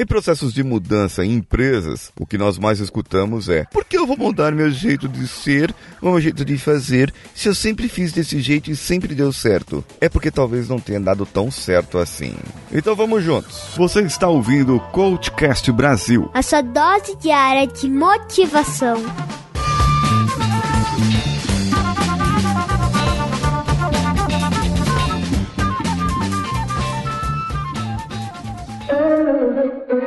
Em processos de mudança em empresas, o que nós mais escutamos é: por que eu vou mudar meu jeito de ser, ou meu jeito de fazer, se eu sempre fiz desse jeito e sempre deu certo? É porque talvez não tenha dado tão certo assim. Então vamos juntos. Você está ouvindo o Coachcast Brasil a sua dose diária de motivação.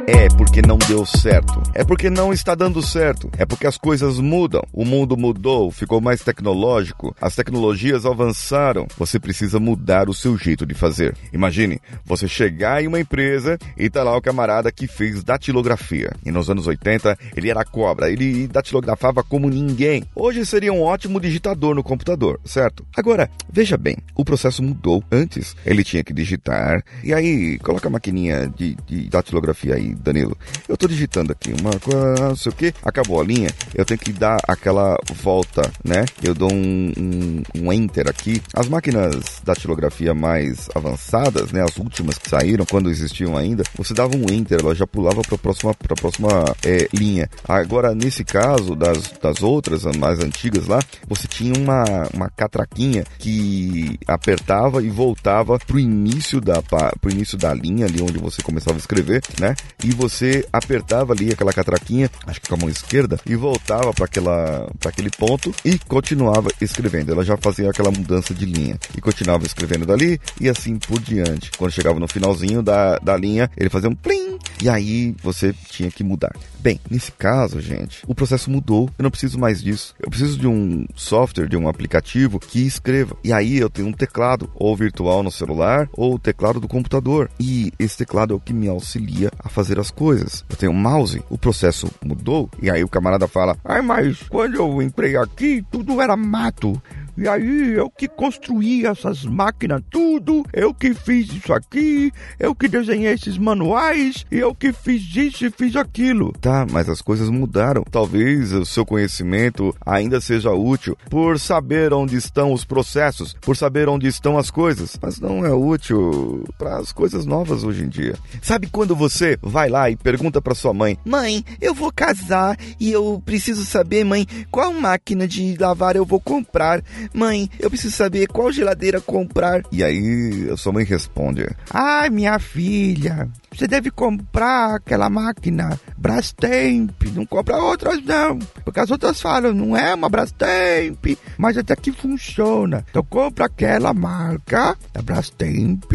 É porque não deu certo. É porque não está dando certo. É porque as coisas mudam. O mundo mudou, ficou mais tecnológico. As tecnologias avançaram. Você precisa mudar o seu jeito de fazer. Imagine você chegar em uma empresa e tá lá o camarada que fez datilografia. E nos anos 80 ele era cobra. Ele datilografava como ninguém. Hoje seria um ótimo digitador no computador, certo? Agora, veja bem, o processo mudou. Antes ele tinha que digitar. E aí, coloca a maquininha de, de datilografia aí Danilo. Eu tô digitando aqui uma coisa, não sei o que, acabou a linha, eu tenho que dar aquela volta, né? Eu dou um, um, um enter aqui. As máquinas da datilografia mais avançadas, né? As últimas que saíram, quando existiam ainda, você dava um enter, ela já pulava para a próxima, pra próxima é, linha. Agora, nesse caso, das, das outras, mais antigas lá, você tinha uma, uma catraquinha que apertava e voltava pro início da, pro início da linha, ali onde você começava a escrever, né? e você apertava ali aquela catraquinha, acho que com a mão esquerda, e voltava para aquela para aquele ponto e continuava escrevendo. Ela já fazia aquela mudança de linha e continuava escrevendo dali e assim por diante. Quando chegava no finalzinho da, da linha, ele fazia um plim e aí você tinha que mudar. Bem, nesse caso, gente, o processo mudou. Eu não preciso mais disso. Eu preciso de um software, de um aplicativo que escreva. E aí eu tenho um teclado, ou virtual no celular, ou o teclado do computador. E esse teclado é o que me auxilia a fazer as coisas. Eu tenho um mouse, o processo mudou. E aí o camarada fala: Ai, mas quando eu entrei aqui, tudo era mato. E aí eu que construí essas máquinas tudo, eu que fiz isso aqui, eu que desenhei esses manuais, e eu que fiz isso e fiz aquilo. Tá, mas as coisas mudaram. Talvez o seu conhecimento ainda seja útil por saber onde estão os processos, por saber onde estão as coisas, mas não é útil para as coisas novas hoje em dia. Sabe quando você vai lá e pergunta para sua mãe: "Mãe, eu vou casar e eu preciso saber, mãe, qual máquina de lavar eu vou comprar?" Mãe, eu preciso saber qual geladeira comprar. E aí a sua mãe responde: Ai, minha filha, você deve comprar aquela máquina Brastemp, não compra outras não, porque as outras falam, não é uma Brastemp, mas até que funciona. Então compra aquela marca da Brastemp,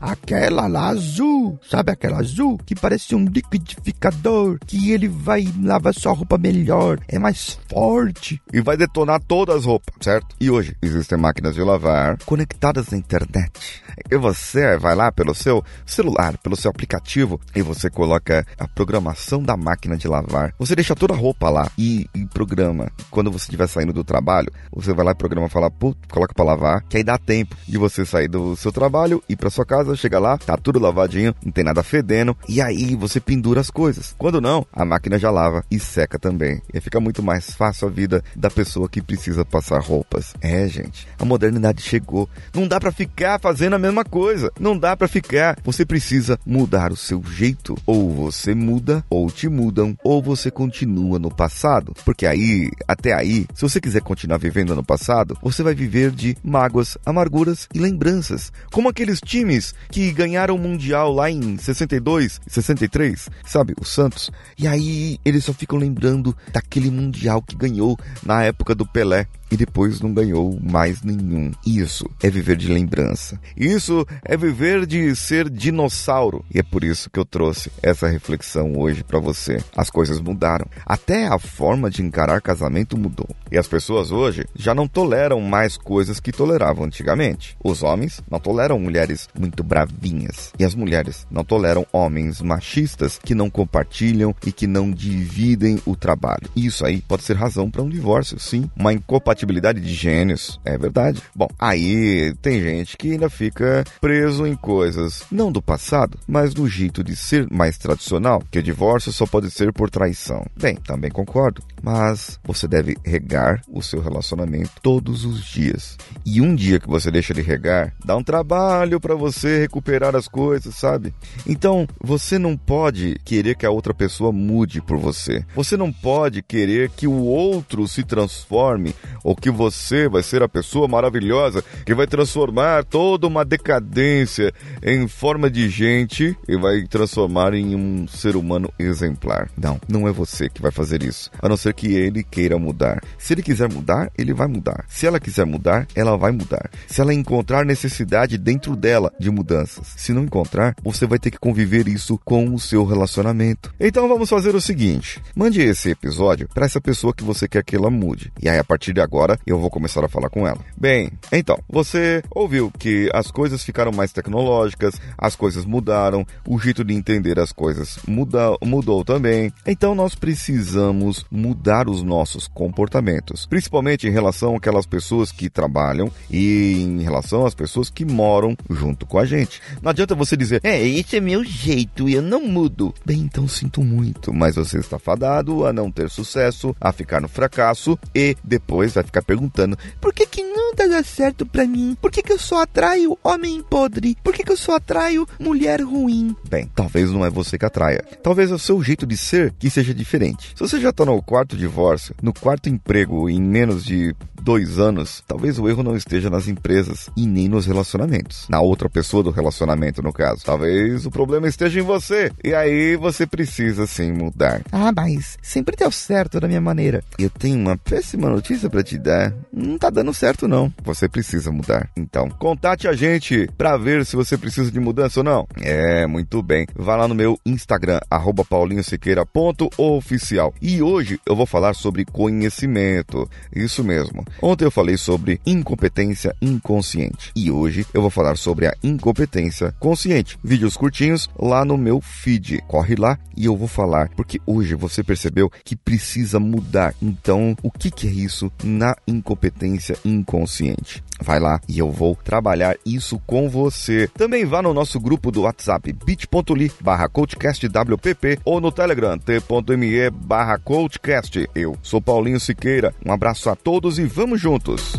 aquela lá azul, sabe aquela azul que parece um liquidificador, que ele vai lavar sua roupa melhor, é mais forte e vai detonar todas as roupas, certo? E hoje existem máquinas de lavar conectadas à internet. E você vai lá pelo seu celular, pelo seu aplicativo e você coloca a programação da máquina de lavar. Você deixa toda a roupa lá e, e programa. Quando você estiver saindo do trabalho, você vai lá e programa fala, coloca para lavar, que aí dá tempo de você sair do seu trabalho, ir para sua casa, chega lá, tá tudo lavadinho, não tem nada fedendo, e aí você pendura as coisas. Quando não, a máquina já lava e seca também. E fica muito mais fácil a vida da pessoa que precisa passar roupas. É, gente, a modernidade chegou. Não dá para ficar fazendo a mesma coisa. Não dá para ficar. Você precisa mudar o seu jeito. Ou você muda, ou te mudam, ou você continua no passado. Porque aí, até aí, se você quiser continuar vivendo no passado, você vai viver de mágoas, amarguras e lembranças. Como aqueles times que ganharam o Mundial lá em 62, 63, sabe? O Santos. E aí eles só ficam lembrando daquele Mundial que ganhou na época do Pelé e depois não ganhou mais nenhum. Isso é viver de lembrança. Isso é viver de ser dinossauro. E é por isso que eu trouxe essa reflexão hoje para você. As coisas mudaram. Até a forma de encarar casamento mudou. E as pessoas hoje já não toleram mais coisas que toleravam antigamente. Os homens não toleram mulheres muito bravinhas. E as mulheres não toleram homens machistas que não compartilham e que não dividem o trabalho. Isso aí pode ser razão para um divórcio, sim. Uma incompatibilidade compatibilidade de gênios. É verdade. Bom, aí tem gente que ainda fica preso em coisas não do passado, mas no jeito de ser mais tradicional, que o divórcio só pode ser por traição. Bem, também concordo, mas você deve regar o seu relacionamento todos os dias. E um dia que você deixa de regar, dá um trabalho para você recuperar as coisas, sabe? Então, você não pode querer que a outra pessoa mude por você. Você não pode querer que o outro se transforme ou que você vai ser a pessoa maravilhosa que vai transformar toda uma decadência em forma de gente e vai transformar em um ser humano exemplar. Não, não é você que vai fazer isso, a não ser que ele queira mudar. Se ele quiser mudar, ele vai mudar. Se ela quiser mudar, ela vai mudar. Se ela encontrar necessidade dentro dela de mudanças, se não encontrar, você vai ter que conviver isso com o seu relacionamento. Então vamos fazer o seguinte: mande esse episódio para essa pessoa que você quer que ela mude. E aí a partir de agora eu vou começar a falar com ela. Bem, então, você ouviu que as coisas ficaram mais tecnológicas, as coisas mudaram, o jeito de entender as coisas muda, mudou também. Então nós precisamos mudar os nossos comportamentos, principalmente em relação àquelas pessoas que trabalham e em relação às pessoas que moram junto com a gente. Não adianta você dizer, é, esse é meu jeito e eu não mudo. Bem, então sinto muito, mas você está fadado a não ter sucesso, a ficar no fracasso e depois vai ficar perguntando, por que que nada dá certo pra mim? Por que que eu só atraio homem podre? Por que que eu só atraio mulher ruim? Bem, talvez não é você que atraia. Talvez é o seu jeito de ser que seja diferente. Se você já está no quarto divórcio, no quarto emprego em menos de dois anos, talvez o erro não esteja nas empresas e nem nos relacionamentos. Na outra pessoa do relacionamento, no caso. Talvez o problema esteja em você. E aí você precisa sim mudar. Ah, mas sempre deu certo da minha maneira. Eu tenho uma péssima notícia para te Não tá dando certo não. Você precisa mudar. Então, contate a gente para ver se você precisa de mudança ou não. É, muito bem. Vá lá no meu Instagram, paulinhosiqueira.oficial. E hoje eu vou falar sobre conhecimento. Isso mesmo. Ontem eu falei sobre incompetência inconsciente e hoje eu vou falar sobre a incompetência consciente. Vídeos curtinhos lá no meu feed. Corre lá e eu vou falar porque hoje você percebeu que precisa mudar. Então, o que, que é isso na incompetência inconsciente? Vai lá e eu vou trabalhar isso com você. Também vá no nosso grupo do WhatsApp bit.ly barra coachcastwpp ou no Telegram t.me barra coachcast. Eu sou Paulinho Siqueira. Um abraço a todos e vamos juntos!